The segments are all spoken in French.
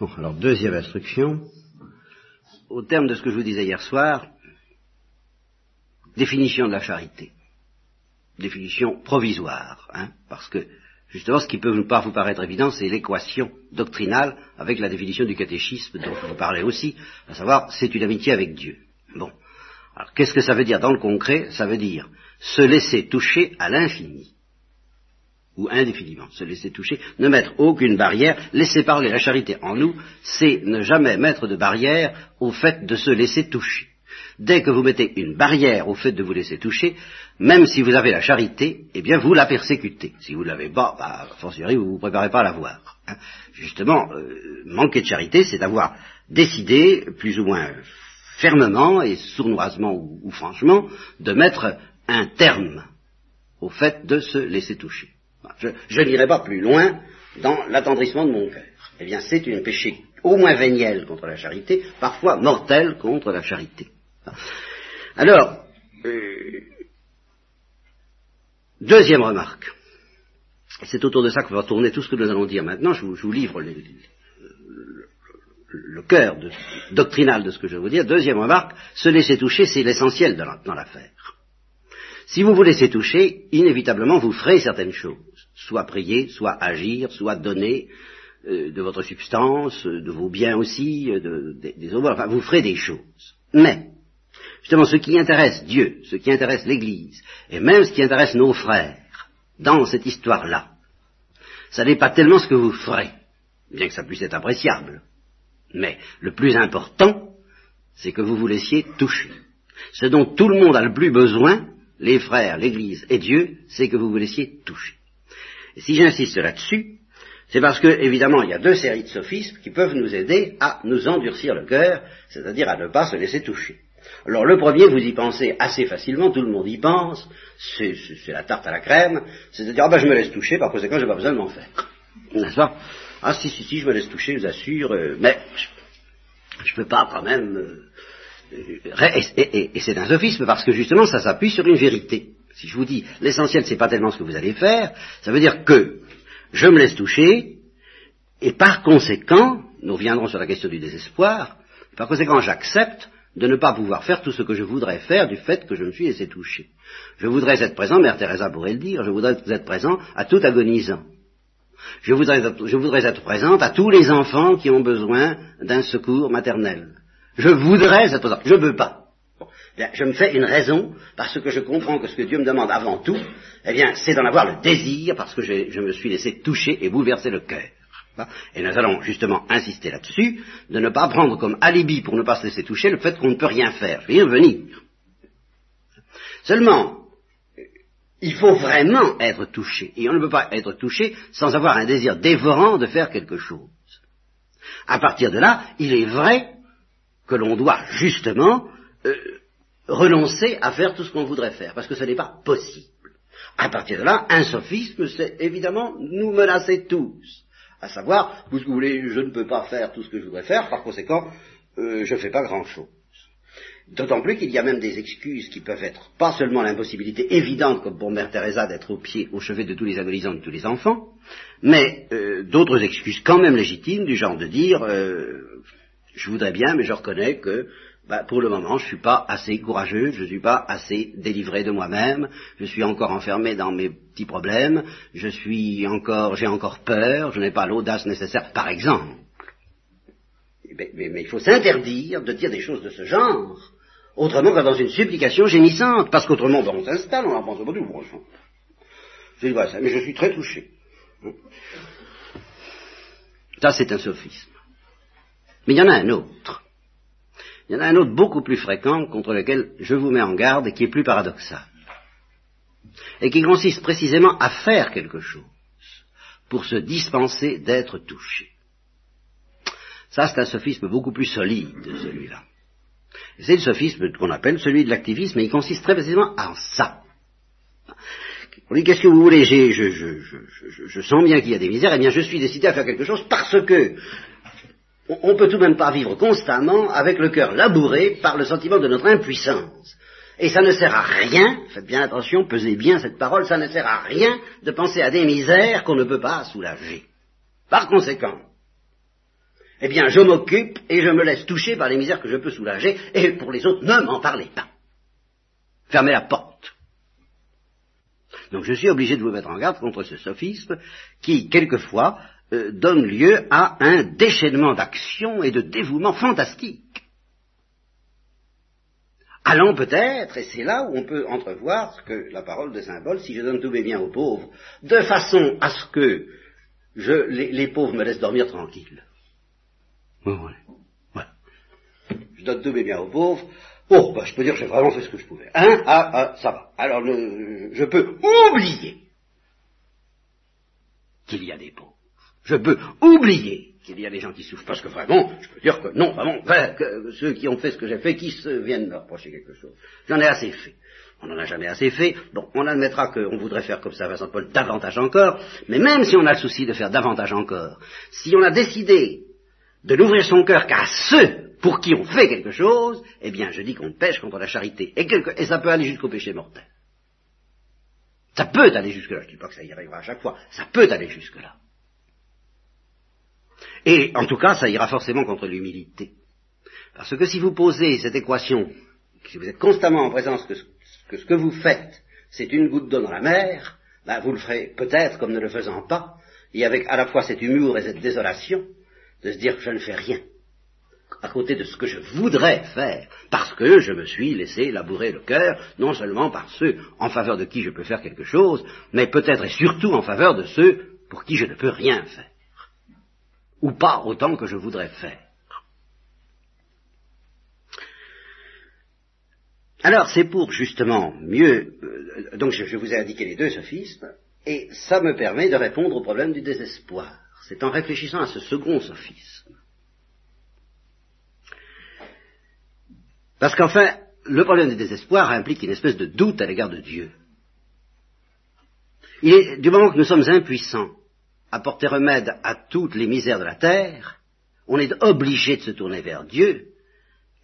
Bon, alors deuxième instruction. Au terme de ce que je vous disais hier soir, définition de la charité. Définition provisoire, hein, parce que justement ce qui peut pas vous paraître évident, c'est l'équation doctrinale avec la définition du catéchisme dont je vous parlais aussi, à savoir c'est une amitié avec Dieu. Bon. Alors qu'est-ce que ça veut dire dans le concret? Ça veut dire se laisser toucher à l'infini ou indéfiniment, se laisser toucher, ne mettre aucune barrière, laisser parler la charité en nous, c'est ne jamais mettre de barrière au fait de se laisser toucher. Dès que vous mettez une barrière au fait de vous laisser toucher, même si vous avez la charité, eh bien vous la persécutez. Si vous ne l'avez pas, bah, fortiori, vous ne vous préparez pas à l'avoir. Hein. Justement, euh, manquer de charité, c'est avoir décidé, plus ou moins fermement et sournoisement ou, ou franchement, de mettre un terme au fait de se laisser toucher. Je, n'irai pas plus loin dans l'attendrissement de mon cœur. Eh bien, c'est une péché au moins véniel contre la charité, parfois mortel contre la charité. Alors, euh, deuxième remarque. C'est autour de ça que va tourner tout ce que nous allons dire maintenant. Je vous, livre le, cœur doctrinal de ce que je vais vous dire. Deuxième remarque, se laisser toucher, c'est l'essentiel dans l'affaire. Si vous vous laissez toucher, inévitablement vous ferez certaines choses, soit prier, soit agir, soit donner euh, de votre substance, de vos biens aussi, euh, des autres, enfin vous ferez des choses. Mais, justement, ce qui intéresse Dieu, ce qui intéresse l'Église, et même ce qui intéresse nos frères, dans cette histoire-là, ça n'est pas tellement ce que vous ferez, bien que ça puisse être appréciable, mais le plus important, c'est que vous vous laissiez toucher. Ce dont tout le monde a le plus besoin, les frères, l'Église et Dieu, c'est que vous vous laissiez toucher. Et si j'insiste là-dessus, c'est parce que, évidemment, il y a deux séries de sophismes qui peuvent nous aider à nous endurcir le cœur, c'est-à-dire à ne pas se laisser toucher. Alors le premier, vous y pensez assez facilement, tout le monde y pense, c'est la tarte à la crème, c'est-à-dire, ah ben je me laisse toucher, par conséquent, j'ai pas besoin de m'en faire. N'est-ce pas? Ah si, si, si, je me laisse toucher, je vous assure, euh, mais je ne peux pas quand même... Euh, et, c'est un sophisme parce que justement ça s'appuie sur une vérité. Si je vous dis l'essentiel c'est pas tellement ce que vous allez faire, ça veut dire que je me laisse toucher et par conséquent, nous reviendrons sur la question du désespoir, par conséquent j'accepte de ne pas pouvoir faire tout ce que je voudrais faire du fait que je me suis laissé toucher. Je voudrais être présent, Mère Teresa pourrait le dire, je voudrais être présent à tout agonisant. Je voudrais, je être présente à tous les enfants qui ont besoin d'un secours maternel. Je voudrais être présent. Je ne veux pas. Je me fais une raison parce que je comprends que ce que Dieu me demande avant tout, eh bien, c'est d'en avoir le désir parce que je, me suis laissé toucher et bouleverser le cœur. Et nous allons justement insister là-dessus, de ne pas prendre comme alibi pour ne pas se laisser toucher le fait qu'on ne peut rien faire. Y revenir. Seulement, il faut vraiment être touché. Et on ne peut pas être touché sans avoir un désir dévorant de faire quelque chose. À partir de là, il est vrai que l'on doit justement euh, renoncer à faire tout ce qu'on voudrait faire, parce que ce n'est pas possible. À partir de là, un sophisme, c'est évidemment nous menacer tous, à savoir, vous voulez, je ne peux pas faire tout ce que je voudrais faire, par conséquent, euh, je ne fais pas grand-chose. D'autant plus qu'il y a même des excuses qui peuvent être pas seulement l'impossibilité évidente, comme pour Mère Teresa, d'être au pied, au chevet de tous les agonisants de tous les enfants, mais euh, d'autres excuses quand même légitimes, du genre de dire je voudrais bien, mais je reconnais que bah, pour le moment, je ne suis pas assez courageux, je ne suis pas assez délivré de moi-même, je suis encore enfermé dans mes petits problèmes, je suis encore, j'ai encore peur, je n'ai pas l'audace nécessaire, par exemple. Mais, mais, il faut s'interdire de dire des choses de ce genre, autrement que dans une supplication gémissante, parce qu'autrement, ben, on s'installe, on en pense pas tout, franchement. Je dis, ça, mais je suis très touché. Ça, c'est un sophisme. Mais il y en a un autre. Il y en a un autre beaucoup plus fréquent contre lequel je vous mets en garde et qui est plus paradoxal. Et qui consiste précisément à faire quelque chose pour se dispenser d'être touché. Ça, c'est un sophisme beaucoup plus solide, celui-là. C'est le sophisme qu'on appelle celui de l'activisme, et il consiste très précisément en ça. On dit, qu'est-ce que vous voulez je, je, sens bien qu'il y a des misères, eh bien je suis décidé à faire quelque chose parce que on ne peut tout de même pas vivre constamment avec le cœur labouré par le sentiment de notre impuissance. Et ça ne sert à rien, faites bien attention, pesez bien cette parole, ça ne sert à rien de penser à des misères qu'on ne peut pas soulager. Par conséquent, eh bien je m'occupe et je me laisse toucher par les misères que je peux soulager, et pour les autres, ne m'en parlez pas. Fermez la porte. Donc je suis obligé de vous mettre en garde contre ce sophisme qui, quelquefois, euh, donne lieu à un déchaînement d'action et de dévouement fantastique. Allons peut-être, et c'est là où on peut entrevoir que la parole de symbole, si je donne tous mes biens aux pauvres, de façon à ce que les, pauvres me laissent dormir tranquille. Voilà. Je donne tous mes biens aux pauvres. Oh, bah, je peux dire que j'ai vraiment fait ce que je pouvais. Hein? Ah, ah, ça va. Alors, je peux oublier qu'il y a des pauvres. Je peux oublier qu'il y a des gens qui souffrent, parce que vraiment, je peux dire que non, vraiment, ceux qui ont fait ce que j'ai fait, qui se viennent me reprocher quelque chose. J'en ai assez fait. On n'en a jamais assez fait. Bon, on admettra qu'on voudrait faire comme ça, Vincent Paul, davantage encore, mais même si on a le souci de faire davantage encore, si on a décidé de n'ouvrir son cœur qu'à ceux pour qui on fait quelque chose, eh bien, je dis qu'on pêche contre la charité. Et, et ça peut aller jusqu'au péché mortel. Ça peut aller jusque-là. Je ne dis pas que ça y arrivera à chaque fois. Ça peut aller jusque-là. Et en tout cas, ça ira forcément contre l'humilité. Parce que si vous posez cette équation, si vous êtes constamment en présence que, ce que vous faites, c'est une goutte d'eau dans la mer, ben vous le ferez peut-être comme ne le faisant pas, et avec à la fois cet humour et cette désolation, de se dire que je ne fais rien à côté de ce que je voudrais faire, parce que je me suis laissé labourer le cœur, non seulement par ceux en faveur de qui je peux faire quelque chose, mais peut-être et surtout en faveur de ceux pour qui je ne peux rien faire ou pas autant que je voudrais faire. Alors c'est pour justement mieux, euh, donc je, vous ai indiqué les deux sophismes, et ça me permet de répondre au problème du désespoir. C'est en réfléchissant à ce second sophisme. Parce qu'enfin, le problème du désespoir implique une espèce de doute à l'égard de Dieu. Il est, du moment que nous sommes impuissants apporter remède à toutes les misères de la terre, on est obligé de se tourner vers Dieu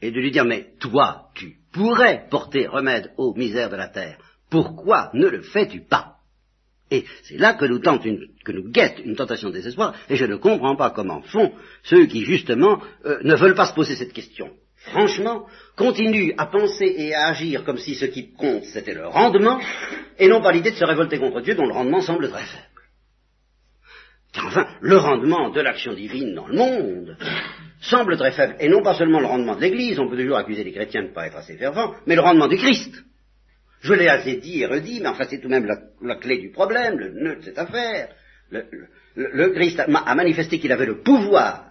et de lui dire, mais toi, tu pourrais porter remède aux misères de la terre, pourquoi ne le fais-tu pas? Et c'est là que nous, tente que nous guette une tentation de désespoir, et je ne comprends pas comment font ceux qui, justement, euh, ne veulent pas se poser cette question. Franchement, continuent à penser et à agir comme si ce qui compte, c'était le rendement, et non pas l'idée de se révolter contre Dieu dont le rendement semble très faible. Enfin, le rendement de l'action divine dans le monde semble très faible. Et non pas seulement le rendement de l'Église, on peut toujours accuser les chrétiens de ne pas être assez fervents, mais le rendement du Christ. Je l'ai assez dit et redit, mais enfin c'est tout de même la, clé du problème, le nœud de cette affaire. Le, Christ a manifesté qu'il avait le pouvoir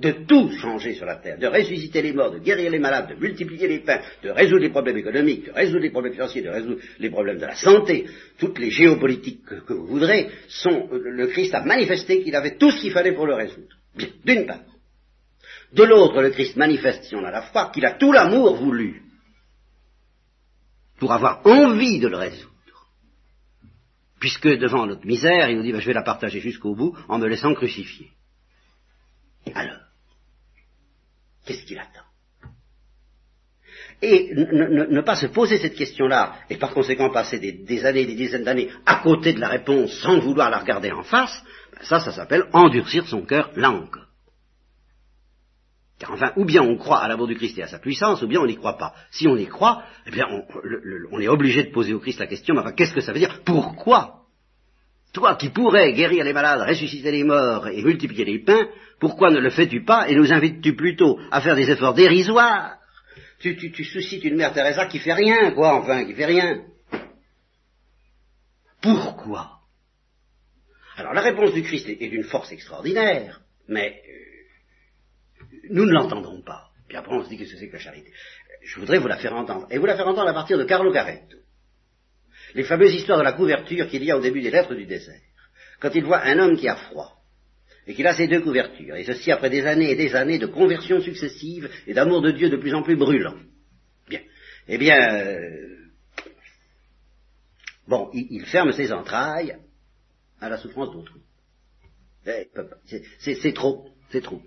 de tout changer sur la terre, de ressusciter les morts, de guérir les malades, de multiplier les pains, de résoudre les problèmes économiques, de résoudre les problèmes financiers, de résoudre les problèmes de la santé, toutes les géopolitiques que, vous voudrez, sont, euh, le Christ a manifesté qu'il avait tout ce qu'il fallait pour le résoudre. D'une part. De l'autre, le Christ manifeste, si on a la foi, qu'il a tout l'amour voulu pour avoir envie de le résoudre. Puisque devant notre misère, il nous dit, ben, je vais la partager jusqu'au bout en me laissant crucifier. Alors, Qu'est-ce qu'il attend? Et ne, pas se poser cette question-là, et par conséquent passer des, années, des dizaines d'années à côté de la réponse sans vouloir la regarder en face, ben ça, ça s'appelle endurcir son cœur là. Car enfin, ou bien on croit à l'amour du Christ et à sa puissance, ou bien on n'y croit pas. Si on y croit, eh bien, on, on est obligé de poser au Christ la question, mais enfin, qu'est-ce que ça veut dire? Pourquoi? Toi qui pourrais guérir les malades, ressusciter les morts et multiplier les pains, pourquoi ne le fais-tu pas et nous invites-tu plutôt à faire des efforts dérisoires? Tu, tu, suscites une mère Teresa qui fait rien, quoi, enfin, qui fait rien. Pourquoi? Alors la réponse du Christ est, d'une force extraordinaire, mais euh, nous ne l'entendons pas. Puis après on se dit que c'est que la charité? Je voudrais vous la faire entendre. Et vous la faire entendre à partir de Carlo Caretto les fameuses histoires de la couverture qu'il y a au début des lettres du désert. Quand il voit un homme qui a froid, et qu'il a ces deux couvertures, et ceci après des années et des années de conversions successives et d'amour de Dieu de plus en plus brûlant. Bien. Eh bien, euh, bon, il, ferme ses entrailles à la souffrance d'autrui. Eh, c'est trop, c'est trop.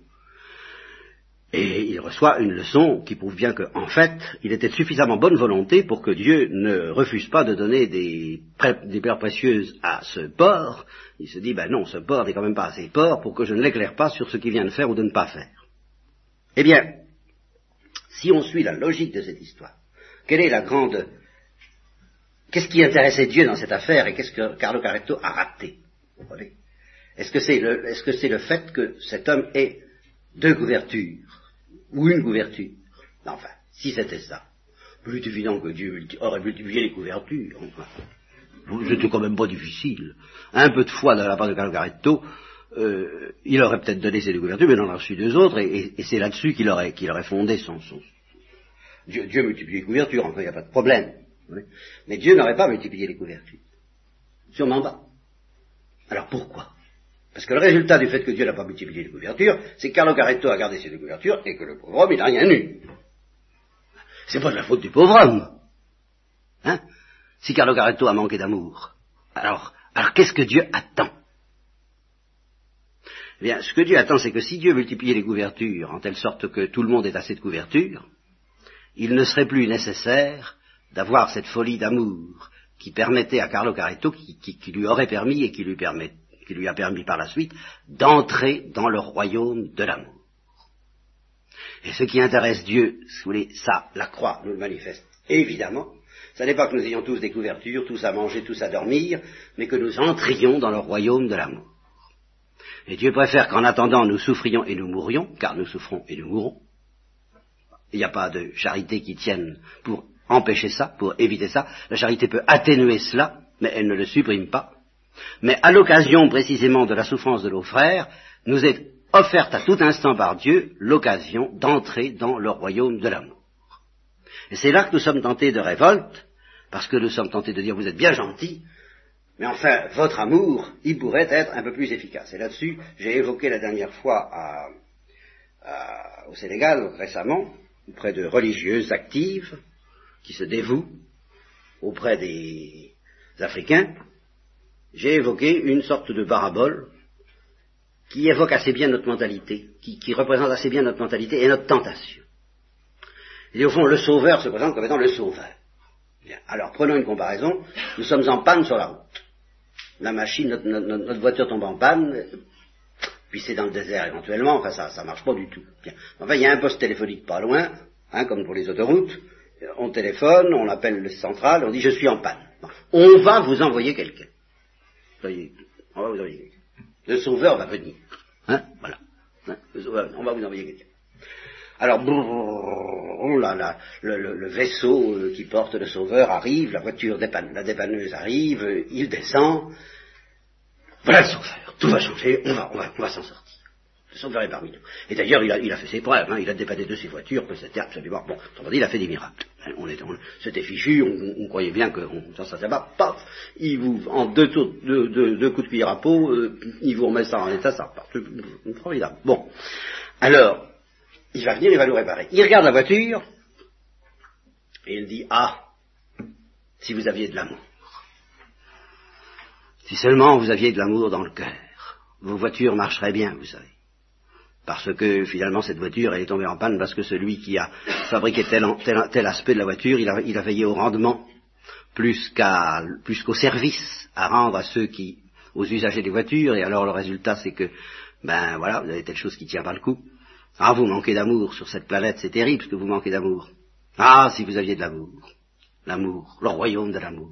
Et il reçoit une leçon qui prouve bien qu'en fait, il était de suffisamment bonne volonté pour que Dieu ne refuse pas de donner des, des pierres précieuses à ce porc. Il se dit, ben non, ce porc n'est quand même pas assez porc pour que je ne l'éclaire pas sur ce qu'il vient de faire ou de ne pas faire. Eh bien, si on suit la logique de cette histoire, quelle est la grande... Qu'est-ce qui intéressait Dieu dans cette affaire et qu'est-ce que Carlo Caretto a raté? Est-ce que c'est le, le fait que cet homme ait deux couvertures? Ou une couverture. Enfin, si c'était ça, est évident que Dieu aurait multiplié les couvertures. Enfin, c'était quand même pas difficile. Un peu de foi de la part de Calgaretto, euh, il aurait peut-être donné ces deux couvertures, mais il en a reçu deux autres, et, c'est là-dessus qu'il aurait, aurait fondé son. Dieu, Dieu multiplie les couvertures, enfin, il n'y a pas de problème. Mais Dieu n'aurait pas multiplié les couvertures. Sûrement pas. Alors pourquoi? Parce que le résultat du fait que Dieu n'a pas multiplié les couvertures, c'est que Carlo Caretto a gardé ses couvertures et que le pauvre homme, il n'a rien eu. C'est pas de la faute du pauvre homme. Hein? Si Carlo Caretto a manqué d'amour. Alors, alors qu'est-ce que Dieu attend? Eh bien, ce que Dieu attend, c'est que si Dieu multipliait les couvertures en telle sorte que tout le monde ait assez de couvertures, il ne serait plus nécessaire d'avoir cette folie d'amour qui permettait à Carlo Caretto, qui, qui, lui aurait permis et qui lui permet, qui lui a permis par la suite d'entrer dans le royaume de l'amour. Et ce qui intéresse Dieu, si vous voulez, ça, la croix nous le manifeste évidemment. Ce n'est pas que nous ayons tous des couvertures, tous à manger, tous à dormir, mais que nous entrions dans le royaume de l'amour. Et Dieu préfère qu'en attendant nous souffrions et nous mourions, car nous souffrons et nous mourrons. Il n'y a pas de charité qui tienne pour empêcher ça, pour éviter ça. La charité peut atténuer cela, mais elle ne le supprime pas. Mais à l'occasion précisément de la souffrance de nos frères, nous est offerte à tout instant par Dieu l'occasion d'entrer dans le royaume de l'amour. Et c'est là que nous sommes tentés de révolte, parce que nous sommes tentés de dire vous êtes bien gentils, mais enfin, votre amour, il pourrait être un peu plus efficace. Et là-dessus, j'ai évoqué la dernière fois au Sénégal, récemment, auprès de religieuses actives, qui se dévouent auprès des Africains, j'ai évoqué une sorte de parabole qui évoque assez bien notre mentalité, qui, représente assez bien notre mentalité et notre tentation. Et au fond, le sauveur se présente comme étant le sauveur. Alors, prenons une comparaison. Nous sommes en panne sur la route. La machine, notre, voiture tombe en panne, puis c'est dans le désert éventuellement, enfin ça, ça marche pas du tout. Enfin, il y a un poste téléphonique pas loin, hein, comme pour les autoroutes. On téléphone, on appelle le central, on dit je suis en panne. On va vous envoyer quelqu'un on va vous envoyer. Le sauveur va venir. Hein Voilà. Hein on va vous envoyer quelqu'un. Alors, oh là, le, vaisseau euh, qui porte le sauveur arrive, la voiture dépanne, la dépanneuse arrive, il descend. Voilà le sauveur. Tout va changer, on va, on va, on va s'en sortir. Parmi nous. Et d'ailleurs, il a, fait ses preuves, hein, il a dépanné de ses voitures, que c'était absolument... Bon, on va dire, il a fait des miracles. Hein, on était, c'était fichu, on, croyait bien que ça, ça, va, paf, il vous, en deux, deux, coups de cuillère à peau, euh, il vous remet ça en état, ça repart. Formidable. Bon. Alors, il va venir, il va nous réparer. Il regarde la voiture, et il dit, ah, si vous aviez de l'amour. Si seulement vous aviez de l'amour dans le cœur, vos voitures marcheraient bien, vous savez parce que finalement cette voiture elle est tombée en panne parce que celui qui a fabriqué tel, tel, aspect de la voiture, il a, il a veillé au rendement plus qu'à plus qu'au service à rendre à ceux qui aux usagers des voitures et alors le résultat c'est que ben voilà vous avez telle chose qui tient pas le coup. Ah vous manquez d'amour sur cette planète c'est terrible ce que vous manquez d'amour. Ah si vous aviez de l'amour, l'amour, le royaume de l'amour.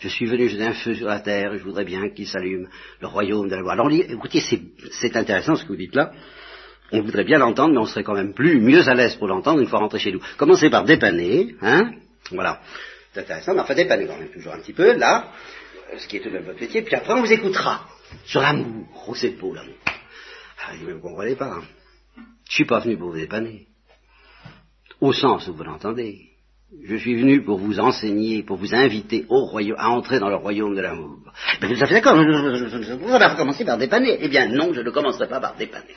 Je suis venu jeter un feu sur la terre, et je voudrais bien qu'il s'allume, le royaume de l'amour. Alors écoutez, c'est intéressant ce que vous dites là, on voudrait bien l'entendre, mais on serait quand même plus, mieux à l'aise pour l'entendre une fois rentré chez nous. Commencez par dépanner, hein, voilà. C'est intéressant, mais enfin dépanner quand même toujours un petit peu, là, euh, ce qui est tout de même votre métier, puis après on vous écoutera sur l'amour. Oh, c'est l'amour. Ah, vous ne comprenez pas. Hein. Je suis pas venu pour vous dépanner. Au sens où vous l'entendez. Je suis venu pour vous enseigner, pour vous inviter au royaume, à entrer dans le royaume de l'amour. Mais vous êtes d'accord, vous allez commencer par dépanner. Eh bien non, je ne commencerai pas par dépanner.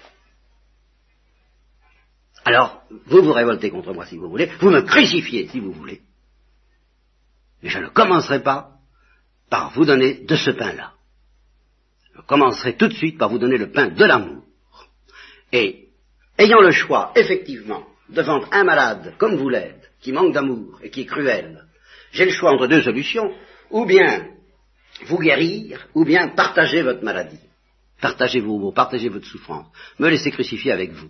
Alors, vous vous révoltez contre moi si vous voulez, vous me crucifiez si vous voulez, mais je ne commencerai pas par vous donner de ce pain-là. Je commencerai tout de suite par vous donner le pain de l'amour. Et ayant le choix, effectivement, de vendre un malade comme vous l'êtes, qui manque d'amour et qui est cruel, j'ai le choix entre deux solutions, ou bien vous guérir, ou bien partager votre maladie. Partagez vos maux, partagez votre souffrance, me laisser crucifier avec vous.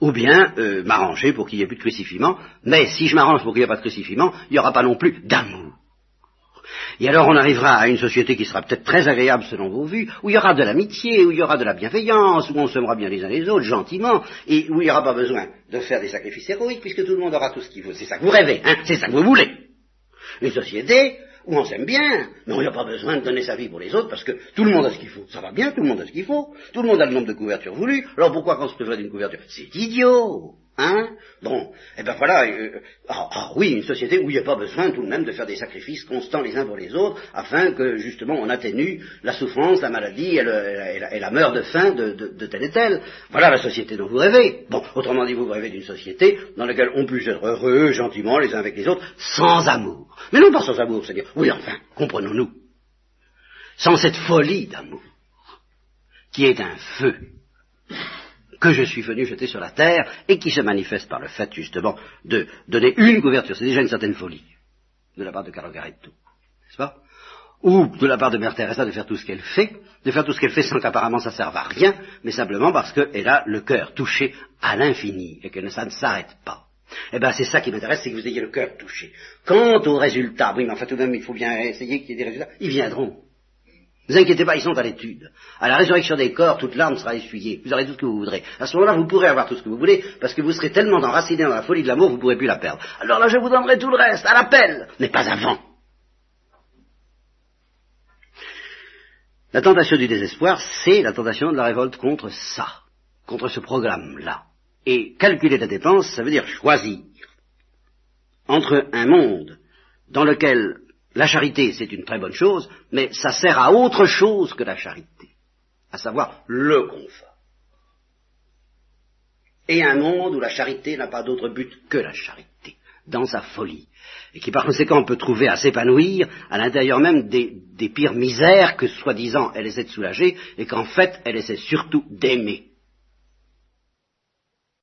Ou bien euh, m'arranger pour qu'il n'y ait plus de crucifiement, mais si je m'arrange pour qu'il n'y ait pas de crucifiement, il n'y aura pas non plus d'amour. Et alors on arrivera à une société qui sera peut-être très agréable selon vos vues, où il y aura de l'amitié, où il y aura de la bienveillance, où on s'aimera bien les uns les autres, gentiment, et où il n'y aura pas besoin de faire des sacrifices héroïques, puisque tout le monde aura tout ce qu'il veut. C'est ça que vous rêvez, hein c'est ça que vous voulez. Une société où on s'aime bien, mais on n'a pas besoin de donner sa vie pour les autres, parce que tout le monde a ce qu'il faut. Ça va bien, tout le monde a ce qu'il faut, tout le monde a le nombre de couvertures voulues, alors pourquoi qu'on se devrait d'une couverture C'est idiot Hein? Bon, eh ben voilà, euh, ah, ah oui, une société où il n'y a pas besoin tout de même de faire des sacrifices constants les uns pour les autres, afin que justement on atténue la souffrance, la maladie et, la, et de faim de, de, tel et tel. Voilà la société dont vous rêvez. Bon, autrement dit, vous rêvez d'une société dans laquelle on puisse être heureux, gentiment, les uns avec les autres, sans amour. Mais non pas sans amour, c'est-à-dire, oui enfin, comprenons-nous, sans cette folie d'amour, qui est un feu que je suis venu jeter sur la terre et qui se manifeste par le fait justement de donner une couverture. C'est déjà une certaine folie de la part de Carogaretto, n'est-ce pas? Ou de la part de Mère Teresa de faire tout ce qu'elle fait, de faire tout ce qu'elle fait sans qu'apparemment ça serve à rien, mais simplement parce qu'elle a le cœur touché à l'infini et que ça ne s'arrête pas. Eh bien, c'est ça qui m'intéresse, c'est que vous ayez le cœur touché. Quant aux résultats, oui, mais enfin tout de même, il faut bien essayer qu'il y ait des résultats, ils viendront. Ne vous inquiétez pas, ils sont à l'étude. À la résurrection des corps, toute larme sera essuyée. Vous aurez tout ce que vous voudrez. À ce moment-là, vous pourrez avoir tout ce que vous voulez, parce que vous serez tellement enraciné dans la folie de l'amour, vous ne pourrez plus la perdre. Alors là, je vous donnerai tout le reste, à l'appel, mais pas avant. La tentation du désespoir, c'est la tentation de la révolte contre ça, contre ce programme-là. Et calculer la dépense, ça veut dire choisir entre un monde dans lequel la charité, c'est une très bonne chose, mais ça sert à autre chose que la charité, à savoir le confort. Et un monde où la charité n'a pas d'autre but que la charité, dans sa folie, et qui par conséquent peut trouver à s'épanouir à l'intérieur même des, pires misères que soi-disant elle essaie de soulager, et qu'en fait elle essaie surtout d'aimer.